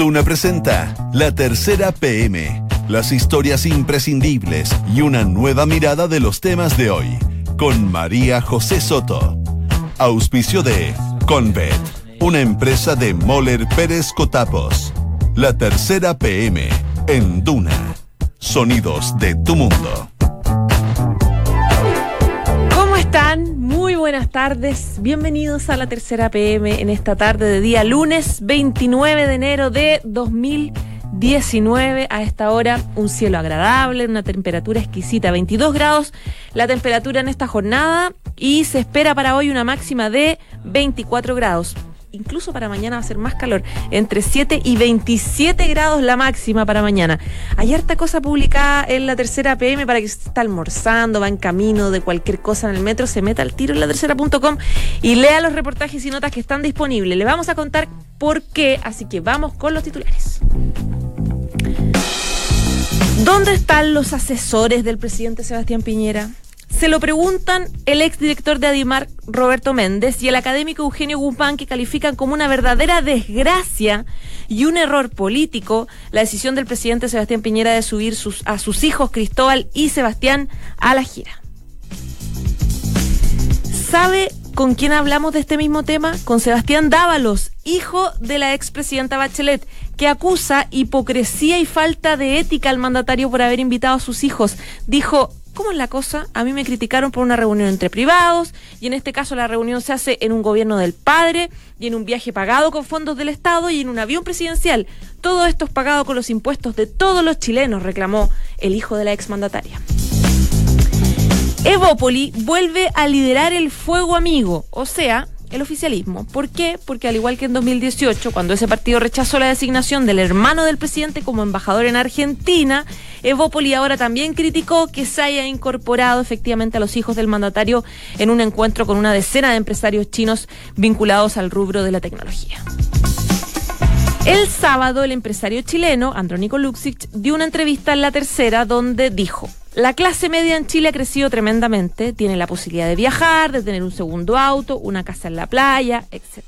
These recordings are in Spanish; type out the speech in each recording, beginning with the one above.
Duna presenta La Tercera PM, las historias imprescindibles y una nueva mirada de los temas de hoy, con María José Soto. Auspicio de Convet, una empresa de Moller Pérez Cotapos. La Tercera PM, en Duna. Sonidos de tu mundo. Buenas tardes. Bienvenidos a la tercera PM en esta tarde de día lunes 29 de enero de 2019. A esta hora un cielo agradable, una temperatura exquisita, 22 grados la temperatura en esta jornada y se espera para hoy una máxima de 24 grados incluso para mañana va a ser más calor, entre 7 y 27 grados la máxima para mañana. Hay harta cosa publicada en la tercera PM para que se está almorzando, va en camino de cualquier cosa en el metro, se meta al tiro en la tercera.com y lea los reportajes y notas que están disponibles. Le vamos a contar por qué, así que vamos con los titulares. ¿Dónde están los asesores del presidente Sebastián Piñera? Se lo preguntan el exdirector de Adimar, Roberto Méndez, y el académico Eugenio Guzmán, que califican como una verdadera desgracia y un error político la decisión del presidente Sebastián Piñera de subir a sus hijos Cristóbal y Sebastián a la gira. ¿Sabe con quién hablamos de este mismo tema? Con Sebastián Dávalos, hijo de la expresidenta Bachelet, que acusa hipocresía y falta de ética al mandatario por haber invitado a sus hijos. Dijo, ¿Cómo es la cosa? A mí me criticaron por una reunión entre privados y en este caso la reunión se hace en un gobierno del padre y en un viaje pagado con fondos del Estado y en un avión presidencial. Todo esto es pagado con los impuestos de todos los chilenos, reclamó el hijo de la exmandataria. Evópoli vuelve a liderar el fuego amigo, o sea, el oficialismo. ¿Por qué? Porque al igual que en 2018, cuando ese partido rechazó la designación del hermano del presidente como embajador en Argentina, Evópoli ahora también criticó que se haya incorporado efectivamente a los hijos del mandatario en un encuentro con una decena de empresarios chinos vinculados al rubro de la tecnología. El sábado, el empresario chileno, Andrónico Luxic, dio una entrevista en La Tercera donde dijo, la clase media en Chile ha crecido tremendamente, tiene la posibilidad de viajar, de tener un segundo auto, una casa en la playa, etc.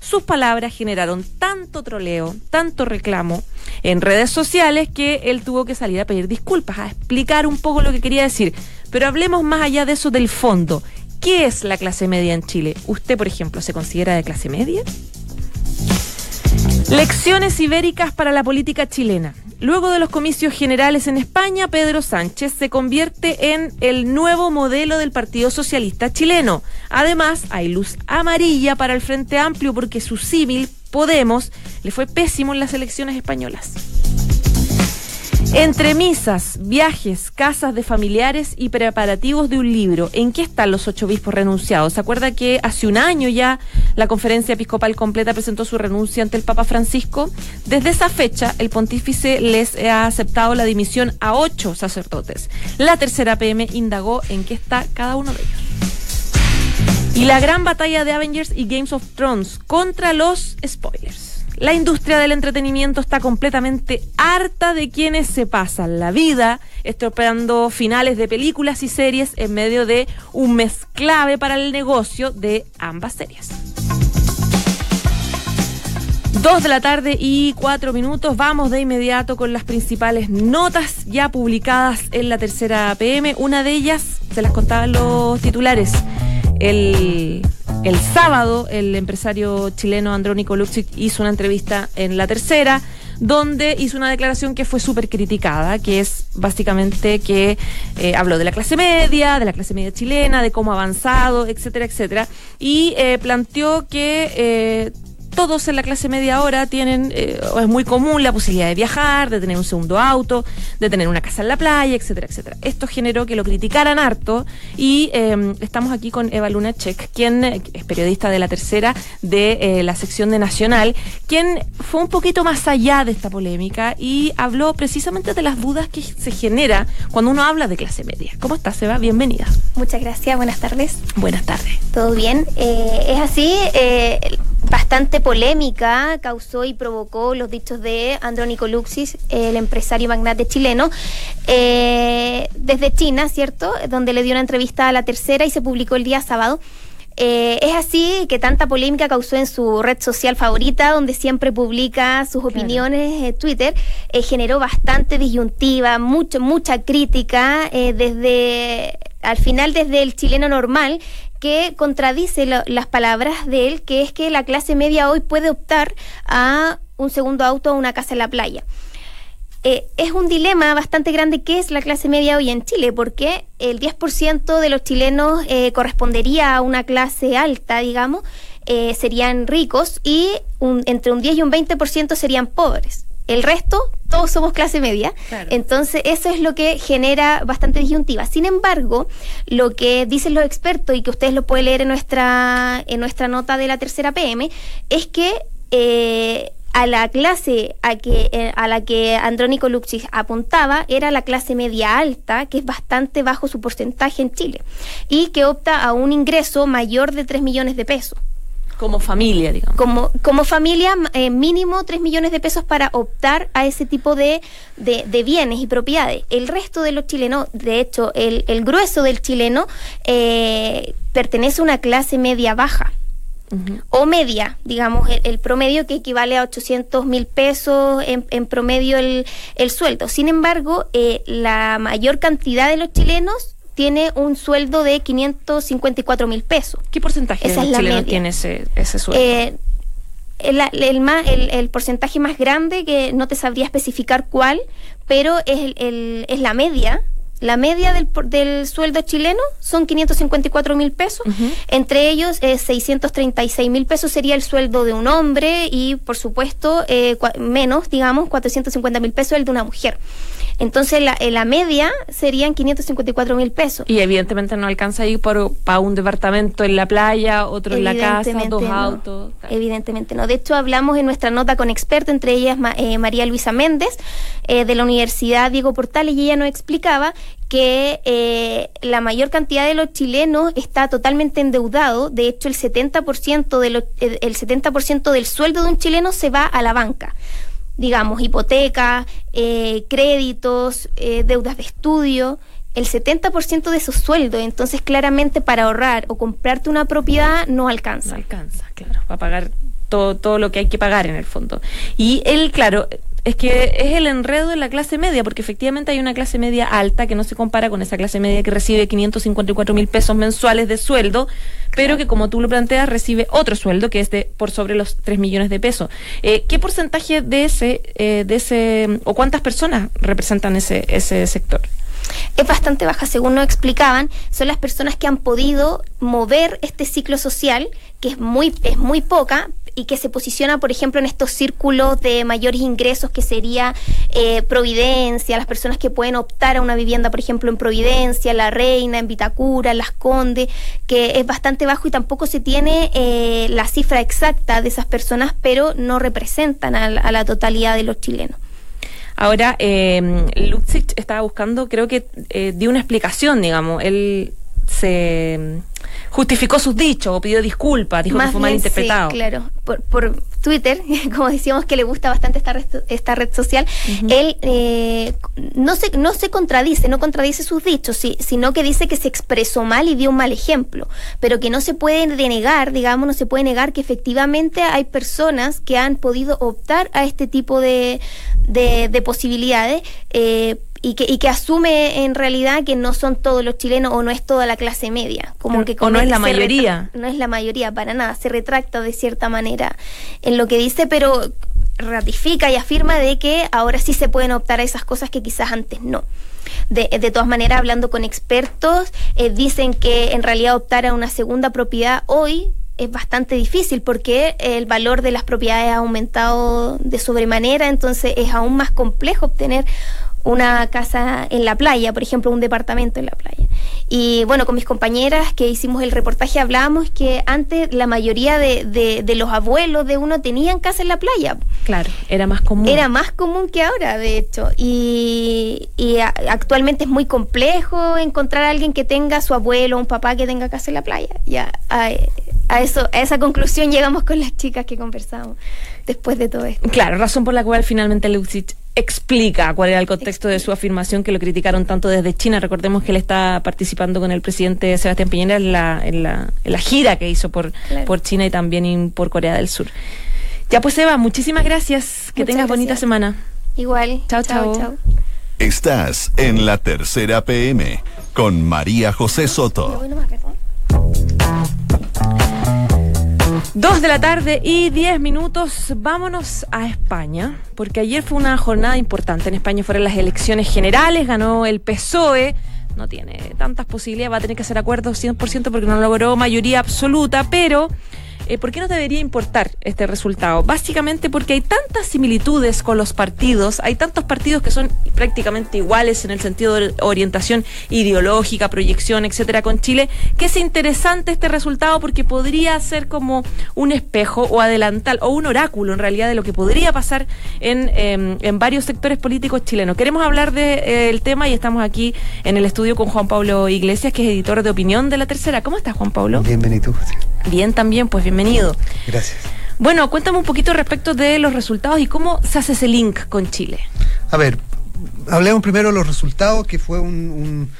Sus palabras generaron tanto troleo, tanto reclamo en redes sociales que él tuvo que salir a pedir disculpas, a explicar un poco lo que quería decir. Pero hablemos más allá de eso del fondo. ¿Qué es la clase media en Chile? ¿Usted, por ejemplo, se considera de clase media? Lecciones ibéricas para la política chilena. Luego de los comicios generales en España, Pedro Sánchez se convierte en el nuevo modelo del Partido Socialista chileno. Además, hay luz amarilla para el Frente Amplio porque su símil, Podemos, le fue pésimo en las elecciones españolas. Entre misas, viajes, casas de familiares y preparativos de un libro, ¿en qué están los ocho obispos renunciados? ¿Se acuerda que hace un año ya la conferencia episcopal completa presentó su renuncia ante el Papa Francisco? Desde esa fecha, el pontífice les ha aceptado la dimisión a ocho sacerdotes. La tercera PM indagó en qué está cada uno de ellos. Y la gran batalla de Avengers y Games of Thrones contra los spoilers. La industria del entretenimiento está completamente harta de quienes se pasan la vida estropeando finales de películas y series en medio de un mes clave para el negocio de ambas series. Dos de la tarde y cuatro minutos. Vamos de inmediato con las principales notas ya publicadas en la tercera PM. Una de ellas, se las contaban los titulares. El el sábado, el empresario chileno Andrónico Luxic hizo una entrevista en La Tercera, donde hizo una declaración que fue súper criticada, que es básicamente que eh, habló de la clase media, de la clase media chilena, de cómo ha avanzado, etcétera, etcétera, y eh, planteó que eh, todos en la clase media ahora tienen, eh, es muy común la posibilidad de viajar, de tener un segundo auto, de tener una casa en la playa, etcétera, etcétera. Esto generó que lo criticaran harto y em, estamos aquí con Eva Luna Check, quien eh, es periodista de la tercera de eh, la sección de Nacional, quien fue un poquito más allá de esta polémica y habló precisamente de las dudas que se genera cuando uno habla de clase media. ¿Cómo estás, Eva? Bienvenida. Muchas gracias, buenas tardes. Buenas tardes. ¿Todo bien? es así, bastante polémica causó y provocó los dichos de Andrónico Luxis, el empresario magnate chileno, eh, desde China, ¿cierto? Donde le dio una entrevista a la tercera y se publicó el día sábado. Eh, es así que tanta polémica causó en su red social favorita, donde siempre publica sus opiniones, en Twitter, eh, generó bastante disyuntiva, mucho, mucha crítica, eh, desde al final desde el chileno normal, que contradice las palabras de él, que es que la clase media hoy puede optar a un segundo auto o una casa en la playa. Eh, es un dilema bastante grande que es la clase media hoy en Chile, porque el 10% de los chilenos eh, correspondería a una clase alta, digamos, eh, serían ricos y entre un 10 y un 20% serían pobres. El resto, todos somos clase media. Entonces, eso es lo que genera bastante disyuntiva. Sin embargo, lo que dicen los expertos y que ustedes lo pueden leer en nuestra, en nuestra nota de la tercera PM, es que a la clase a, que, eh, a la que Andrónico Luxis apuntaba era la clase media alta, que es bastante bajo su porcentaje en Chile, y que opta a un ingreso mayor de 3 millones de pesos. Como familia, digamos. Como, como familia, eh, mínimo 3 millones de pesos para optar a ese tipo de, de, bienes y propiedades. El resto de los chilenos, de hecho, el, el grueso del chileno eh, pertenece a una clase media baja o media, digamos, el, promedio que equivale a 800 mil pesos en, promedio el, sueldo. Sin embargo, eh, la mayor cantidad de los chilenos tiene un sueldo de 554 mil pesos. ¿Qué porcentaje de los chilenos tiene ese, sueldo? Eh, el, el, el, porcentaje más grande, que no te sabría especificar cuál, pero es, es la media la media del, del sueldo chileno son 554 mil pesos, entre ellos eh, 636 mil pesos sería el sueldo de un hombre y por supuesto eh, menos, digamos, 450 mil pesos el de una mujer. Entonces la, la media serían 554 mil pesos. Y evidentemente no alcanza ahí por, para un departamento en la playa, otro en la casa, dos autos. Evidentemente no. De hecho hablamos en nuestra nota con expertos, entre ellas eh, María Luisa Méndez eh, de la Universidad Diego Portales, y ella nos explicaba que eh, la mayor cantidad de los chilenos está totalmente endeudado. De hecho, el 70%, de el 70 del sueldo de un chileno se va a la banca digamos, hipoteca, eh, créditos, eh, deudas de estudio, el 70% de su sueldo. Entonces, claramente para ahorrar o comprarte una propiedad no alcanza. No alcanza, claro, para pagar todo, todo lo que hay que pagar en el fondo. Y él, claro, es que es el enredo de la clase media, porque efectivamente hay una clase media alta que no se compara con esa clase media que recibe 554 mil pesos mensuales de sueldo, pero que como tú lo planteas recibe otro sueldo que es de por sobre los 3 millones de pesos. Eh, ¿Qué porcentaje de ese, eh, de ese, o cuántas personas representan ese, ese sector? es bastante baja, según nos explicaban, son las personas que han podido mover este ciclo social, que es muy, es muy poca, y que se posiciona, por ejemplo, en estos círculos de mayores ingresos que sería eh, Providencia, las personas que pueden optar a una vivienda, por ejemplo, en Providencia, La Reina, en Vitacura, Las Condes, que es bastante bajo y tampoco se tiene eh, la cifra exacta de esas personas, pero no representan a, la totalidad de los chilenos. Ahora, eh, estaba buscando, creo que eh, dio una explicación, digamos, él se justificó sus dichos o pidió disculpas, dijo que fue mal interpretado. claro, por, por, Twitter, como decíamos que le gusta bastante esta red, esta red social, él eh, no, se, no se contradice, no contradice sus dichos, sino que dice que se expresó mal y dio un mal ejemplo, pero que no se puede denegar, digamos, no se puede negar que efectivamente hay personas que han podido optar a este tipo de, de, posibilidades. Eh, y que, y que asume en realidad que no son todos los chilenos o no es toda la clase media. Como que o no es la mayoría. No es la mayoría para nada, se retracta de cierta manera en lo que dice, pero ratifica y afirma de que ahora sí se pueden optar a esas cosas que quizás antes no. De, de todas maneras, hablando con expertos, eh, dicen que en realidad optar a una segunda propiedad hoy es bastante difícil porque el valor de las propiedades ha aumentado de sobremanera, entonces es aún más complejo obtener una casa en la playa, por ejemplo, un departamento en la playa. Y bueno, con mis compañeras que hicimos el reportaje hablábamos que antes la mayoría de, de, los abuelos de uno tenían casa en la playa. Claro, era más común. Era más común que ahora, de hecho. Y, y actualmente es muy complejo encontrar a alguien que tenga su abuelo o un papá que tenga casa en la playa. Ya a, a eso, a esa conclusión llegamos con las chicas que conversamos después de todo esto. Claro, razón por la cual finalmente Luxich explica cuál era el contexto de su afirmación que lo criticaron tanto desde China. Recordemos que él está participando con el presidente Sebastián Piñera en la, en la, en la gira que hizo por, por China y también por Corea del Sur. Ya pues Eva, muchísimas gracias. Que tengas bonita semana. Igual. Chao, chao. Estás en la tercera PM con María José Soto. Dos de la tarde y diez minutos. Vámonos a España, porque ayer fue una jornada importante. En España fueron las elecciones generales, ganó el PSOE. No tiene tantas posibilidades, va a tener que hacer acuerdos 100% porque no logró mayoría absoluta, pero eh, ¿por qué no debería importar este resultado? Básicamente porque hay tantas similitudes con los partidos, hay tantos partidos que son prácticamente iguales en el sentido de orientación ideológica, proyección, etcétera, con Chile, que es interesante este resultado porque podría ser como un espejo o adelantal o un oráculo en realidad de lo que podría pasar en, em, en varios sectores políticos chilenos. Queremos hablar del de, eh, tema y estamos aquí en el estudio con Juan Pablo Iglesias, que es editor de opinión de la tercera. ¿Cómo estás, Juan Pablo? Bienvenido. Bien, también, pues bienvenido. Gracias. Bueno, cuéntame un poquito respecto de los resultados y cómo se hace ese link con Chile. A ver, hablemos primero de los resultados, que fue un,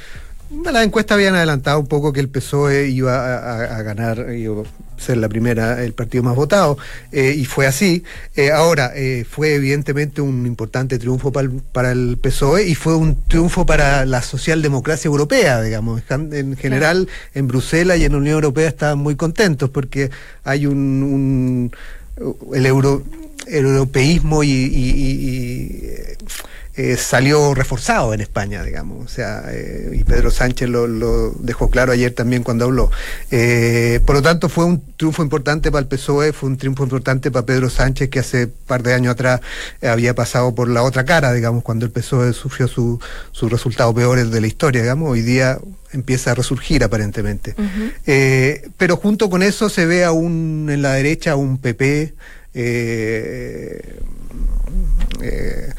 la encuesta habían adelantado un poco que el PSOE iba a, ganar, iba a ser la primera, el partido más votado, eh, y fue así. Eh, ahora, eh, fue evidentemente un importante triunfo para el, PSOE y fue un triunfo para la socialdemocracia europea, digamos. En general, en Bruselas y en la Unión Europea estaban muy contentos porque hay un, el euro el europeísmo y eh, salió reforzado en España, digamos. O sea, eh, y Pedro Sánchez lo, dejó claro ayer también cuando habló. Eh, por lo tanto, fue un triunfo importante para el PSOE, fue un triunfo importante para Pedro Sánchez, que hace un par de años atrás había pasado por la otra cara, digamos, cuando el PSOE sufrió sus su resultados peores de la historia, digamos. Hoy día empieza a resurgir aparentemente. pero junto con eso se ve aún en la derecha un PP. Eh,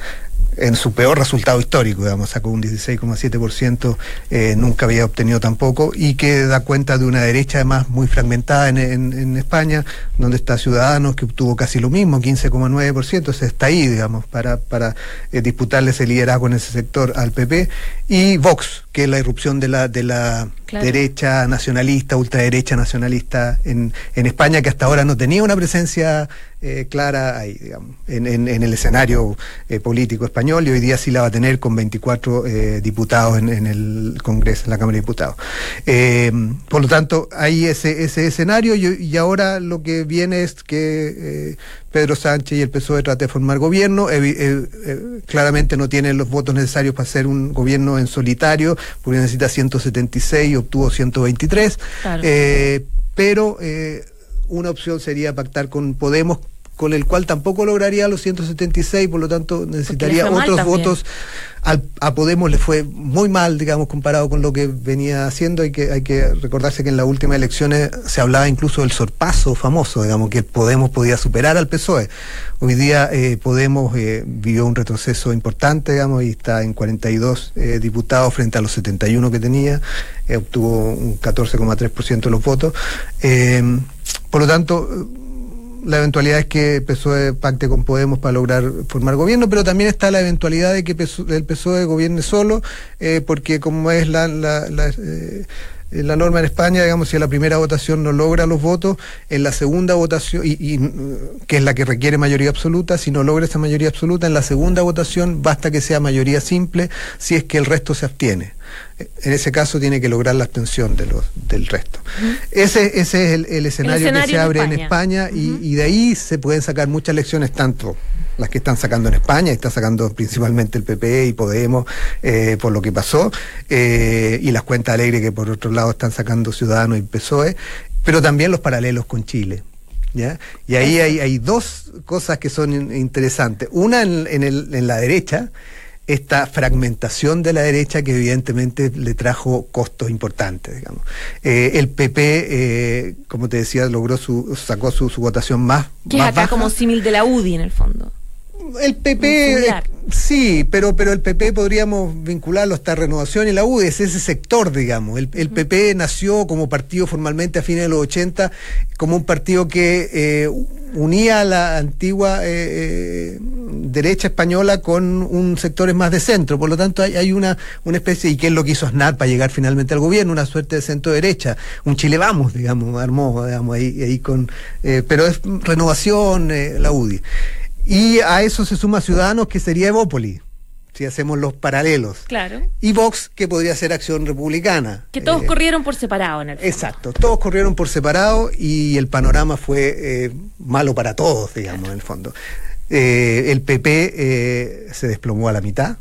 en su peor resultado histórico, digamos, sacó un 16,7%, eh, nunca había obtenido tampoco, y que da cuenta de una derecha además muy fragmentada en, en, España, donde está Ciudadanos, que obtuvo casi lo mismo, 15,9%, se está ahí, digamos, para, para eh, disputarle ese liderazgo en ese sector al PP, y Vox, que es la irrupción de la, de la derecha nacionalista, ultraderecha nacionalista en, en España, que hasta ahora no tenía una presencia eh, clara ahí, digamos, en, en, el escenario eh, político español y hoy día sí la va a tener con 24 eh, diputados en, el Congreso, en la Cámara de Diputados. por lo tanto, hay ese, ese escenario y, ahora lo que viene es que Pedro Sánchez y el PSOE traten de formar gobierno. claramente no tienen los votos necesarios para hacer un gobierno en solitario, porque necesita 176 y obtuvo 123. pero una opción sería pactar con Podemos, con el cual tampoco lograría los 176, por lo tanto necesitaría otros votos. a Podemos le fue muy mal, digamos, comparado con lo que venía haciendo. Hay que, hay que recordarse que en las últimas elecciones se hablaba incluso del sorpaso famoso, digamos, que Podemos podía superar al PSOE. Hoy día eh, Podemos eh, vivió un retroceso importante, digamos, y está en 42 eh, diputados frente a los 71 que tenía. obtuvo un 14,3% de los votos. Por lo tanto, la eventualidad es que PSOE pacte con Podemos para lograr formar gobierno, pero también está la eventualidad de que el PSOE gobierne solo, eh, porque como es la, la, la eh, la norma en España, digamos, si en la primera votación no logra los votos, en la segunda votación, y, que es la que requiere mayoría absoluta, si no logra esa mayoría absoluta, en la segunda votación basta que sea mayoría simple si es que el resto se abstiene. En ese caso tiene que lograr la abstención de los, del resto. ese, ese es el, escenario, que se abre en España, y, de ahí se pueden sacar muchas lecciones, tanto las que están sacando en España, está sacando principalmente el PP y Podemos eh, por lo que pasó, eh, y las cuentas alegres que por otro lado están sacando Ciudadanos y PSOE, pero también los paralelos con Chile. ¿Ya? Y ahí hay, hay dos cosas que son interesantes. Una en, en, el, en la derecha, esta fragmentación de la derecha que evidentemente le trajo costos importantes. Digamos. Eh, el PP, eh, como te decía, logró su, sacó su, votación más. Que es acá como símil de la UDI en el fondo. El PP, sí, pero, pero el PP podríamos vincularlo hasta Renovación y la UDI, es ese sector, digamos. El, PP nació como partido formalmente a fines de los 80, como un partido que eh, unía la antigua eh, derecha española con un sectores más de centro. Por lo tanto, hay, hay una, una especie, y qué es lo que hizo Aznar para llegar finalmente al gobierno, una suerte de centro-derecha. Un Chile vamos, digamos, armó, digamos, ahí, ahí con. Eh, pero es renovación, eh, la UDI. Y a eso se suma Ciudadanos, que sería Evópoli si hacemos los paralelos. Claro. Y Vox, que podría ser Acción Republicana. Que todos Eh, corrieron por separado en el fondo. Exacto, todos corrieron por separado y el panorama fue eh, malo para todos, digamos, en el fondo. Eh, el PP eh, se desplomó a la mitad.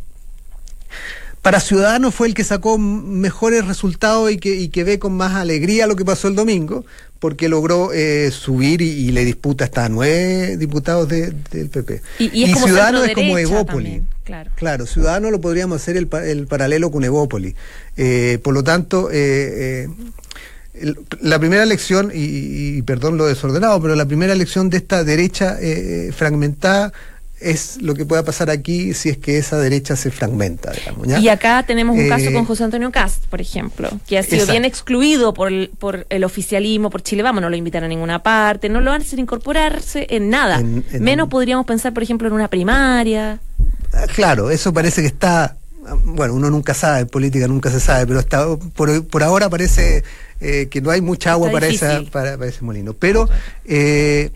Para Ciudadanos fue el que sacó mejores resultados y que, y que ve con más alegría lo que pasó el domingo, porque logró eh, subir y, y le disputa hasta nueve diputados de- del PP. Y- y es como Ciudadanos es como Evópoli. también, claro. Claro, Ciudadanos lo podríamos hacer el, pa- el paralelo con Evópoli. Eh, por lo tanto, eh, eh, la primera elección, y, y perdón lo desordenado, pero la primera elección de esta derecha eh, fragmentada es lo que pueda pasar aquí si es que esa derecha se fragmenta, digamos. ¿ya? Y acá tenemos un Eh, caso con José Antonio Cast, por ejemplo, que ha sido Exacto. bien excluido por el, por el oficialismo, por Chile Vamos, no lo invitan a ninguna parte, no lo hacen incorporarse en nada. En- en Menos un- podríamos pensar, por ejemplo, en una primaria. Ah, Claro, eso parece que está. Bueno, uno nunca sabe, en política nunca se sabe, pero está, por, por ahora parece eh, que no hay mucha agua para, esa, para, para ese molino. Pero, eh,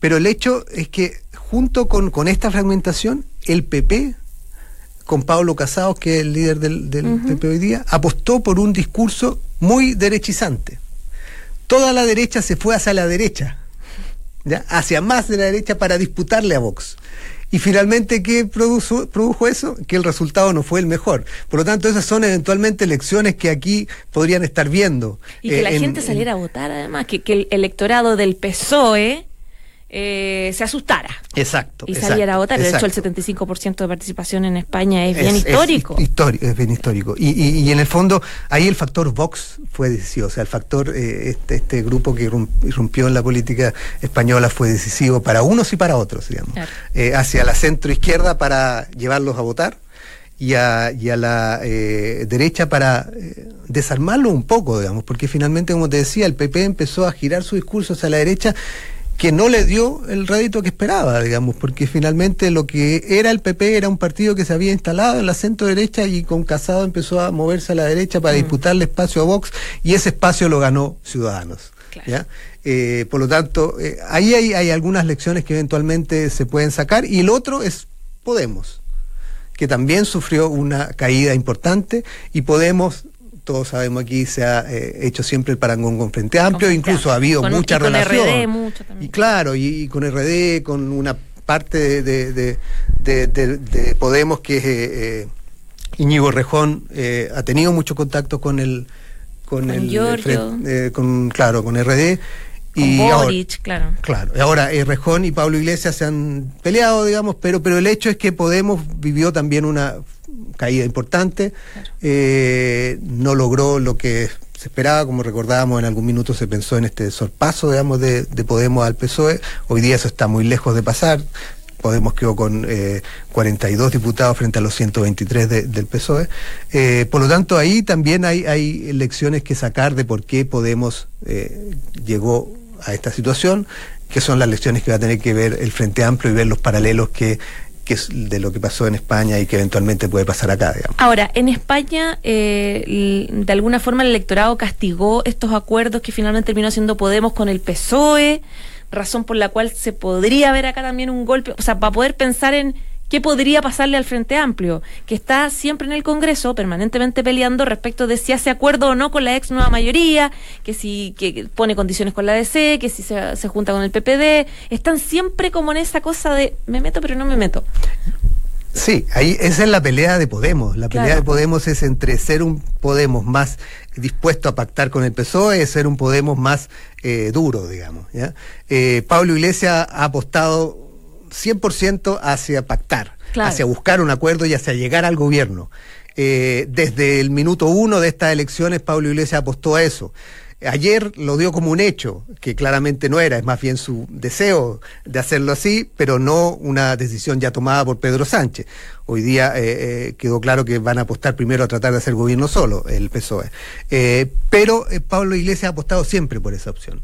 pero el hecho es que junto con, con esta fragmentación, el PP, con Pablo Casados, que es el líder del. PP hoy día, apostó por un discurso muy derechizante. Toda la derecha se fue hacia la derecha. ¿ya? hacia más de la derecha para disputarle a Vox. Y finalmente, ¿qué produjo, produjo eso? Que el resultado no fue el mejor. Por lo tanto, esas son eventualmente elecciones que aquí podrían estar viendo. Y que eh, la en- gente saliera a votar, además, que, que el electorado del PSOE eh, se asustara Exacto. y saliera a votar. De hecho, el exacto. 75% de participación en España es bien histórico. Es, histórico, es bien histórico. Y, y- y en el fondo, ahí el factor Vox fue decisivo. O sea, el factor, eh, este, este grupo que irrum- irrumpió en la política española fue decisivo para unos y para otros, digamos. Claro. Eh, hacia la centro izquierda para llevarlos a votar y a, y a la eh, derecha para eh, desarmarlo un poco, digamos, porque finalmente, como te decía, el PP empezó a girar su discurso hacia la derecha que no le dio el rédito que esperaba, digamos, porque finalmente lo que era el PP era un partido que se había instalado en la centro derecha y con Casado empezó a moverse a la derecha para disputarle espacio a Vox y ese espacio lo ganó Ciudadanos. Claro. ¿ya? Eh, por lo tanto, eh, ahí hay, hay algunas lecciones que eventualmente se pueden sacar y el otro es Podemos que también sufrió una caída importante y Podemos, todos sabemos aquí, se ha eh, hecho siempre el parangón con Frente Amplio, incluso ha habido Con- mucha y con relación. RD mucho también. Y claro, y, y con RD, con una parte de, de- de- de- de- de Podemos que es eh, eh, Íñigo Rejón, eh, ha tenido mucho contacto con el con, Con el Giorgio. Fre- eh, con claro con RD Con y ahora- Boric, claro. Claro, y ahora eh, Rejón y Pablo Iglesias se han peleado, digamos, pero, pero el hecho es que Podemos vivió también una caída importante, eh, no logró lo que se esperaba, como recordábamos en algún minuto se pensó en este sorpaso, digamos, de, de Podemos al PSOE, hoy día eso está muy lejos de pasar, Podemos quedó con eh, 42 diputados frente a los 123 de- del PSOE. Eh, por lo tanto, ahí también hay, lecciones que sacar de por qué Podemos eh, llegó a esta situación, que son las lecciones que va a tener que ver el Frente Amplio y ver los paralelos que, que es de lo que pasó en España y que eventualmente puede pasar acá, digamos. Ahora, en España, eh, de alguna forma el electorado castigó estos acuerdos que finalmente terminó haciendo Podemos con el PSOE, razón por la cual se podría ver acá también un golpe, o sea, para poder pensar en qué podría pasarle al Frente Amplio, que está siempre en el Congreso, permanentemente peleando respecto de si hace acuerdo o no con la ex nueva mayoría, que si que pone condiciones con la DC, que si se, se junta con el PPD, están siempre como en esa cosa de me meto pero no me meto. Sí, ahí esa es la pelea de Podemos. La pelea de Podemos es entre ser un Podemos más dispuesto a pactar con el PSOE y ser un Podemos más eh, duro, digamos. ¿ya? Eh, Pablo Iglesias ha apostado 100% hacia pactar, Claro. hacia buscar un acuerdo y hacia llegar al gobierno. Eh, desde el minuto uno de estas elecciones, Pablo Iglesias apostó a eso. Ayer lo dio como un hecho, que claramente no era, es más bien su deseo de hacerlo así, pero no una decisión ya tomada por Pedro Sánchez. Hoy día eh, eh, quedó claro que van a apostar primero a tratar de hacer gobierno solo, el PSOE. Eh, pero Pablo Iglesias ha apostado siempre por esa opción.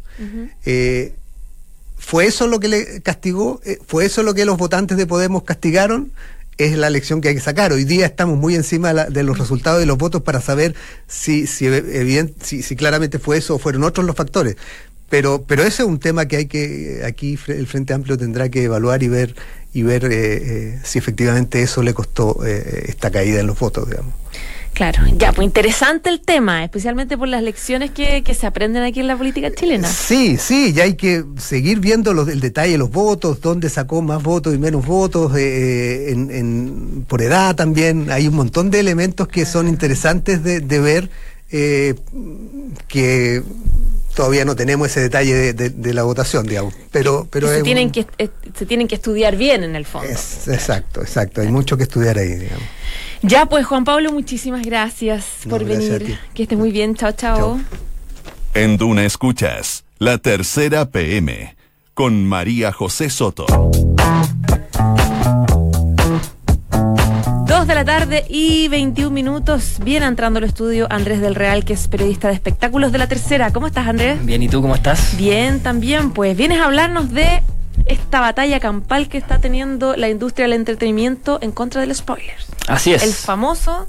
¿Fue eso lo que le castigó? Eh, ¿Fue eso lo que los votantes de Podemos castigaron? Es la lección que hay que sacar. Hoy día estamos muy encima de, los resultados de los votos para saber si, si, si, claramente fue eso o fueron otros los factores. Pero, pero ese es un tema que hay que, aquí el Frente Amplio tendrá que evaluar y ver, y ver eh, eh, si efectivamente eso le costó eh, esta caída en los votos, digamos. Claro, ya, pues interesante el tema, especialmente por las lecciones que, que se aprenden aquí en la política chilena. Sí, sí, ya hay que seguir viendo los, el detalle de los votos, dónde sacó más votos y menos votos, en, en, por edad también. Hay un montón de elementos que son interesantes de, de ver que todavía no tenemos ese detalle de, la votación, digamos. Pero, pero se, tienen que, se tienen que estudiar bien en el fondo. exacto, exacto. Hay mucho que estudiar ahí, digamos. Ya, pues Juan Pablo, muchísimas gracias por venir. Que estés muy bien. Chao, chao. En Duna Escuchas, la tercera PM, con María José Soto. De la tarde y 21 minutos. Viene entrando al estudio Andrés del Real, que es periodista de espectáculos de la tercera. ¿Cómo estás, Andrés? Bien, ¿y tú cómo estás? Bien, también. Pues vienes a hablarnos de esta batalla campal que está teniendo la industria del entretenimiento en contra del spoiler. Así es. El famoso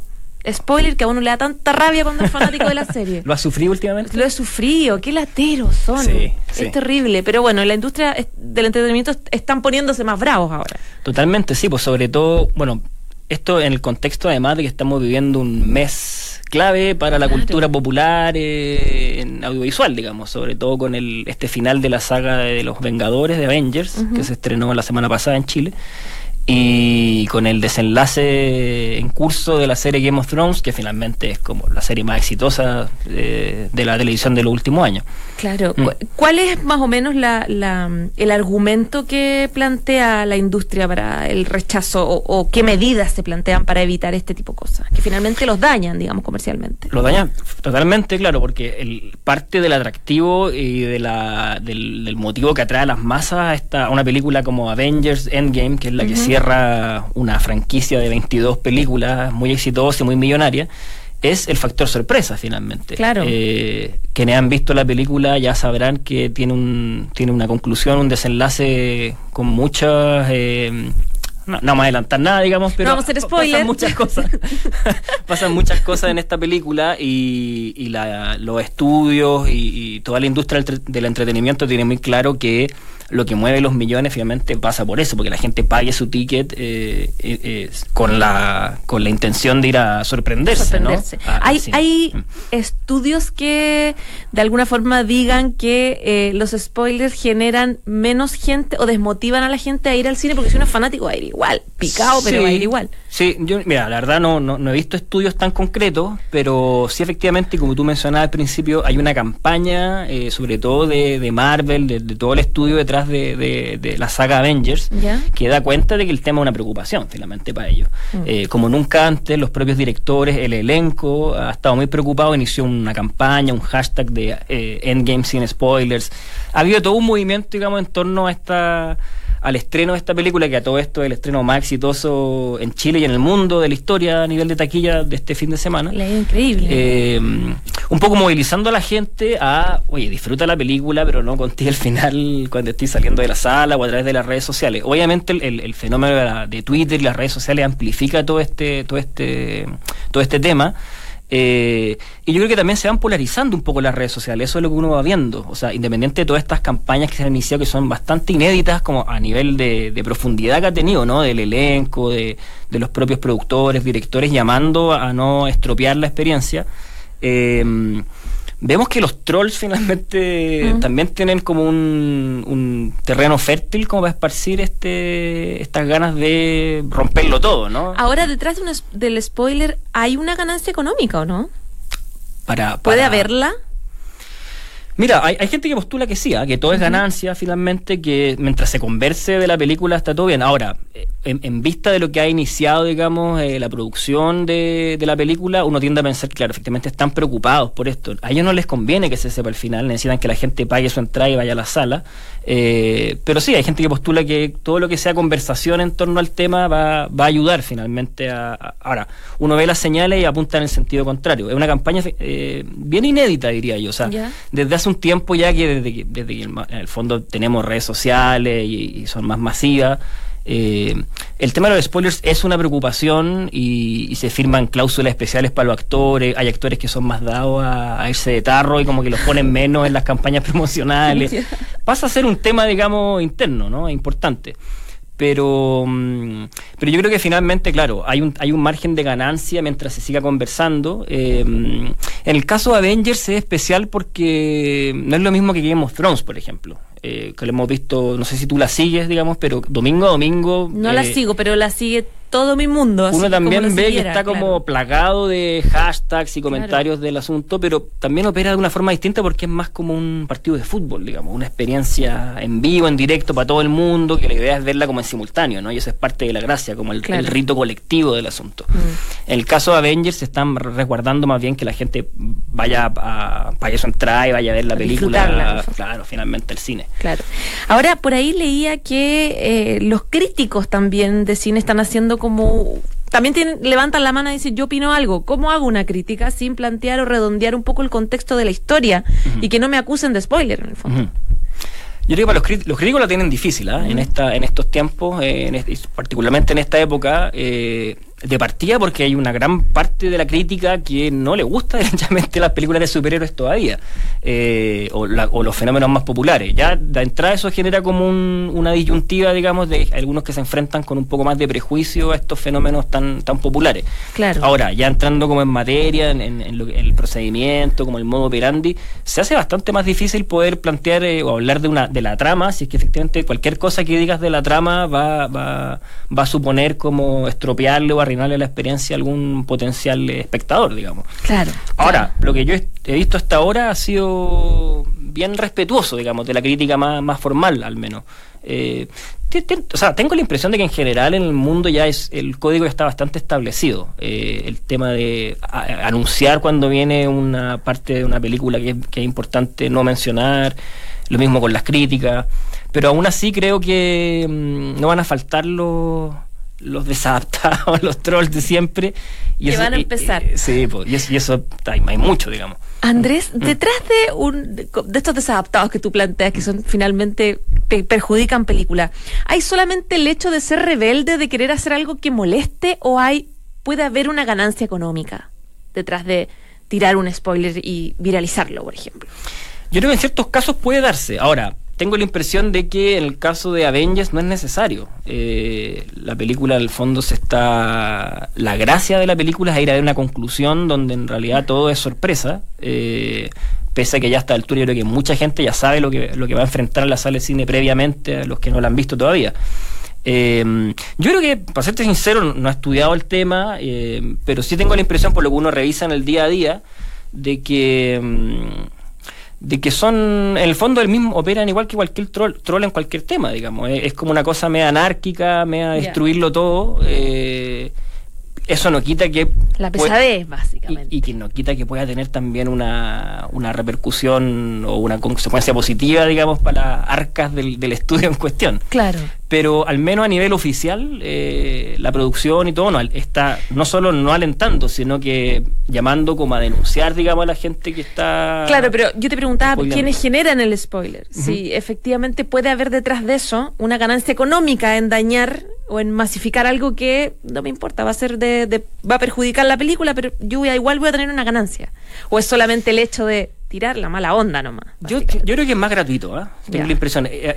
spoiler que a uno le da tanta rabia cuando es fanático de la serie. ¿Lo has sufrido últimamente? Lo he sufrido, qué lateros son. Sí, es terrible, pero bueno, la industria del entretenimiento están poniéndose más bravos ahora. Totalmente, sí, pues sobre todo, bueno, esto en el contexto además de que estamos viviendo un mes clave para la cultura popular eh, en audiovisual, digamos, sobre todo con el este final de la saga de los Vengadores de Avengers, que se estrenó la semana pasada en Chile y con el desenlace en curso de la serie Game of Thrones, que finalmente es como la serie más exitosa de, la televisión de los últimos años. Claro. Mm. ¿Cuál es más o menos la, el argumento que plantea la industria para el rechazo o, qué medidas se plantean para evitar este tipo de cosas? Que finalmente los dañan, digamos, comercialmente. Los dañan totalmente, claro, porque el, parte del atractivo y de la, del, motivo que atrae a las masas a una película como Avengers Endgame, que es la que cierra una franquicia de 22 películas muy exitosa y muy millonaria, es el factor sorpresa finalmente. Claro. Eh, quienes han visto la película ya sabrán que tiene, un, tiene una conclusión, un desenlace con muchas... Eh, no, no, vamos a adelantar nada, digamos, pero vamos a hacer spoiler. pasan muchas cosas. pasan muchas cosas en esta película y, y los estudios y, y, toda la industria del entretenimiento tiene muy claro que lo que mueve los millones finalmente pasa por eso, porque la gente pague su ticket eh, eh, eh, con, la, con la intención de ir a sorprenderse. Ah, hay, hay mm. estudios que de alguna forma digan que los spoilers generan menos gente o desmotivan a la gente a ir al cine, porque si uno es fanático va a ir igual, picado, pero va a ir igual. Sí, yo, mira, la verdad no, no, he visto estudios tan concretos, pero sí efectivamente, como tú mencionabas al principio, hay una campaña, sobre todo de, de Marvel, de, de todo el estudio detrás de, la saga Avengers, que da cuenta de que el tema es una preocupación finalmente para ellos. Mm. Eh, como nunca antes, los propios directores, el elenco ha estado muy preocupado, inició una campaña, un hashtag de eh, Endgame sin spoilers. Ha habido todo un movimiento, digamos, en torno a esta al estreno de esta película, que a todo esto es el estreno más exitoso en Chile y en el mundo de la historia a nivel de taquilla de este fin de semana. increíble. Eh, un poco movilizando a la gente a, oye, disfruta la película, pero no contigo el final cuando estés saliendo de la sala o a través de las redes sociales. Obviamente el, fenómeno de, Twitter y las redes sociales amplifica todo este, todo este, todo este tema. Eh, y yo creo que también se van polarizando un poco las redes sociales, eso es lo que uno va viendo. O sea, independiente de todas estas campañas que se han iniciado, que son bastante inéditas, como a nivel de, profundidad que ha tenido, ¿no? Del elenco, de, de, los propios productores, directores, llamando a no estropear la experiencia. Eh, vemos que los trolls finalmente también tienen como un, terreno fértil como para esparcir este estas ganas de romperlo todo, ¿no? Ahora detrás de del spoiler hay una ganancia económica, ¿o no? Para, ¿Puede haberla? Mira, hay, gente que postula que sí, ¿ah? que todo es ganancia finalmente, que mientras se converse de la película está todo bien. Ahora, eh, en, vista de lo que ha iniciado, digamos, eh, la producción de, de, la película, uno tiende a pensar que, claro, efectivamente están preocupados por esto. A ellos no les conviene que se sepa el final, necesitan que la gente pague su entrada y vaya a la sala. Eh, pero sí, hay gente que postula que todo lo que sea conversación en torno al tema va, va a ayudar finalmente a, Ahora, uno ve las señales y apunta en el sentido contrario. Es una campaña eh, bien inédita, diría yo. O sea, desde hace un tiempo ya que desde que, desde que en el fondo tenemos redes sociales y son más masivas, eh, el tema de los spoilers es una preocupación y, se firman cláusulas especiales para los actores. Hay actores que son más dados a, irse de tarro y como que los ponen menos en las campañas promocionales. Pasa a ser un tema, digamos, interno, ¿no? Importante. Pero, mm, pero yo creo que finalmente, claro, hay un, hay un margen de ganancia mientras se siga conversando. Eh, en el caso de Avengers es especial porque no es lo mismo que Game of Thrones, por ejemplo eh, que lo hemos visto, no sé si tú la sigues, digamos, pero domingo a domingo. No la eh, sigo, pero la sigue todo mi mundo. Uno también ve que está como plagado de hashtags y comentarios del asunto, pero también opera de una forma distinta porque es más como un partido de fútbol, digamos, una experiencia en vivo, en directo para todo el mundo, que la idea es verla como en simultáneo, ¿no? Y eso es parte de la gracia, como el, rito colectivo del asunto. Mm. En el caso de Avengers se están resguardando más bien que la gente vaya a, para eso entrar y vaya a ver la película, claro, finalmente el cine. Claro. Ahora, por ahí leía que eh, los críticos también de cine están haciendo como también tienen, levantan la mano y dicen, yo opino algo. ¿Cómo hago una crítica sin plantear o redondear un poco el contexto de la historia y que no me acusen de spoiler en el fondo? Yo creo que los, los críticos la tienen difícil ¿ah? en, esta, en estos tiempos, eh, particularmente en esta época. Eh, de partida porque hay una gran parte de la crítica que no le gusta derechamente las películas de superhéroes todavía, eh, o, los fenómenos más populares. Ya de entrada eso genera como una disyuntiva, digamos, de algunos que se enfrentan con un poco más de prejuicio a estos fenómenos tan, tan populares. Claro. Ahora, ya entrando como en materia, en, el procedimiento, como el modo operandi, se hace bastante más difícil poder plantear eh, o hablar de una de la trama, si es que efectivamente cualquier cosa que digas de la trama va, va, va a suponer como estropearle o arruinarle la experiencia a algún potencial espectador, digamos. Claro. Ahora, lo que yo he visto hasta ahora ha sido bien respetuoso, digamos, de la crítica más, más formal, al menos. Eh, o sea, tengo la impresión de que en general en el mundo ya es el código ya está bastante establecido. Eh, el tema de anunciar cuando viene una parte de una película que, que, es importante no mencionar, lo mismo con las críticas, pero aún así creo que mm, no van a faltar los los desadaptados, los trolls de siempre. Y que van a empezar. sí, y eso, y eso hay, mucho, digamos. Andrés, mm. detrás de un de estos desadaptados que tú planteas, que son finalmente perjudican película, ¿hay solamente el hecho de ser rebelde, de querer hacer algo que moleste, o hay puede haber una ganancia económica detrás de tirar un spoiler y viralizarlo, por ejemplo? Yo creo que en ciertos casos puede darse. Ahora, tengo la impresión de que en el caso de Avengers no es necesario. Eh, la película, al fondo, se está. La gracia de la película es ir a una conclusión donde en realidad todo es sorpresa. Eh, pese a que ya a esta altura yo creo que mucha gente ya sabe lo que, lo que va a enfrentar en la sala de cine previamente a los que no la han visto todavía. Eh, yo creo que, para serte sincero, no he estudiado el tema, pero sí tengo la impresión, por lo que uno revisa en el día a día, de que. De que son, en el fondo, el mismo, operan igual que cualquier troll, troll en cualquier tema, digamos. Es, como una cosa media anárquica, media destruirlo todo. Eh, eso no quita que... La pesadez, básicamente. Y, que no quita que pueda tener también una, una repercusión o una consecuencia positiva, digamos, para arcas del, del estudio en cuestión. Claro pero al menos a nivel oficial eh, la producción y todo no, está no solo no alentando sino que llamando como a denunciar digamos a la gente que está claro pero yo te preguntaba quiénes generan el spoiler si efectivamente puede haber detrás de eso una ganancia económica en dañar o en masificar algo que no me importa va a ser de, va a perjudicar la película pero yo igual voy a tener una ganancia. O es solamente el hecho de tirar la mala onda nomás. Yo, yo creo que es más gratuito, ¿eh? tengo la impresión. Eh,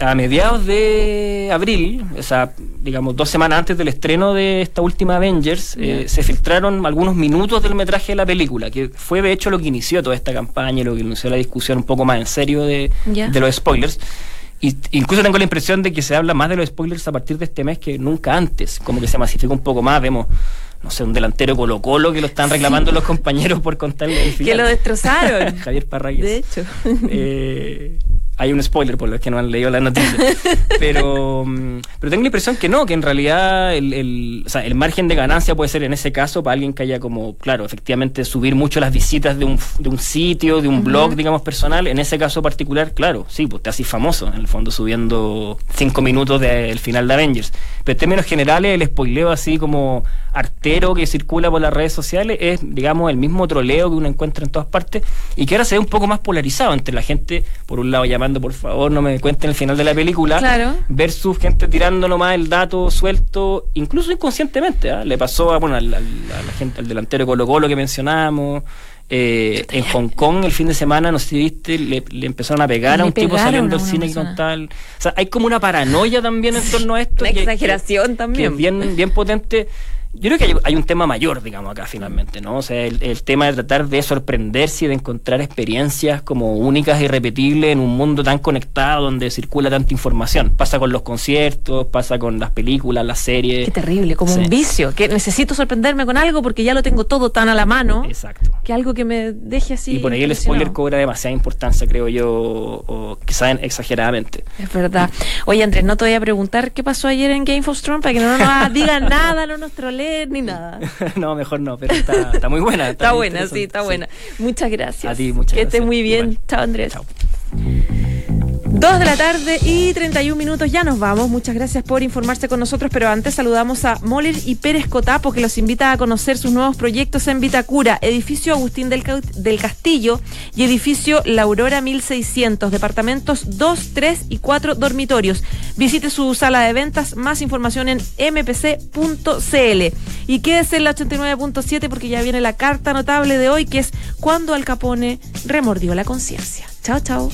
a, mediados de abril, o sea, digamos dos semanas antes del estreno de esta última Avengers, eh, se filtraron algunos minutos del metraje de la película, que fue de hecho lo que inició toda esta campaña, lo que inició la discusión un poco más en serio de, de los spoilers. Y, incluso tengo la impresión de que se habla más de los spoilers a partir de este mes que nunca antes, como que se masifica un poco más, vemos no sé, un delantero Colo Colo que lo están reclamando los compañeros por contarle el final. Que lo destrozaron. Javier Parragués. De hecho. Eh, hay un spoiler por los que no han leído la noticia. pero, mm, pero tengo la impresión que no, que en realidad el, el, o sea, el margen de ganancia puede ser en ese caso para alguien que haya como, claro, efectivamente subir mucho las visitas de un, de un sitio, de un blog, digamos, personal. En ese caso particular, claro, sí, pues te haces famoso, en el fondo, subiendo cinco minutos del final de Avengers. Pero en términos generales, el spoileo así como artero que circula por las redes sociales es, digamos, el mismo troleo que uno encuentra en todas partes y que ahora se ve un poco más polarizado entre la gente, por un lado llamando, por favor, no me cuenten el final de la película, Claro. versus gente tirando nomás el dato suelto, incluso inconscientemente. ¿ah? Le pasó a, bueno, al, al- a la gente, al delantero de Colo Colo que mencionamos. Eh, en Hong Kong el fin de semana, no sé si viste, le, le empezaron a pegar Le a un tipo saliendo del cine persona. con tal. O sea, hay como una paranoia también en torno a esto. Una que- exageración que también. es bien, bien potente. Yo creo que hay, hay un tema mayor, digamos, acá finalmente, ¿no? O sea, el, el tema de tratar de sorprenderse y de encontrar experiencias como únicas e irrepetibles en un mundo tan conectado donde circula tanta información. Pasa con los conciertos, pasa con las películas, las series. Qué terrible, como Sí. un vicio, que necesito sorprenderme con algo porque ya lo tengo todo tan a la mano, Exacto. que algo que me deje así. Y por ahí el spoiler cobra demasiada importancia, creo yo, o, o quizá en- exageradamente. Es verdad. Oye, Andrés, no te voy a preguntar qué pasó ayer en Game of Thrones para que no nos digan nada, no nos troleen ni nada. no, mejor no, pero está, está muy buena. Está buena, sí, está buena. Muchas gracias. A ti, muchas Que estés gracias. muy bien. Igual. Chao, Andrés. Chao. Dos de la tarde y 31 minutos, ya nos vamos. Muchas gracias por informarse con nosotros, pero antes saludamos a Moller y Pérez Cotapo, que los invita a conocer sus nuevos proyectos en Vitacura, edificio Agustín del Castillo y edificio La Aurora 1600, departamentos 2, 3 y 4 dormitorios. Visite su sala de ventas, más información en mpc.cl. Y quédese en la 89.7 porque ya viene la carta notable de hoy, que es cuando Al Capone remordió la conciencia. Chao, chao.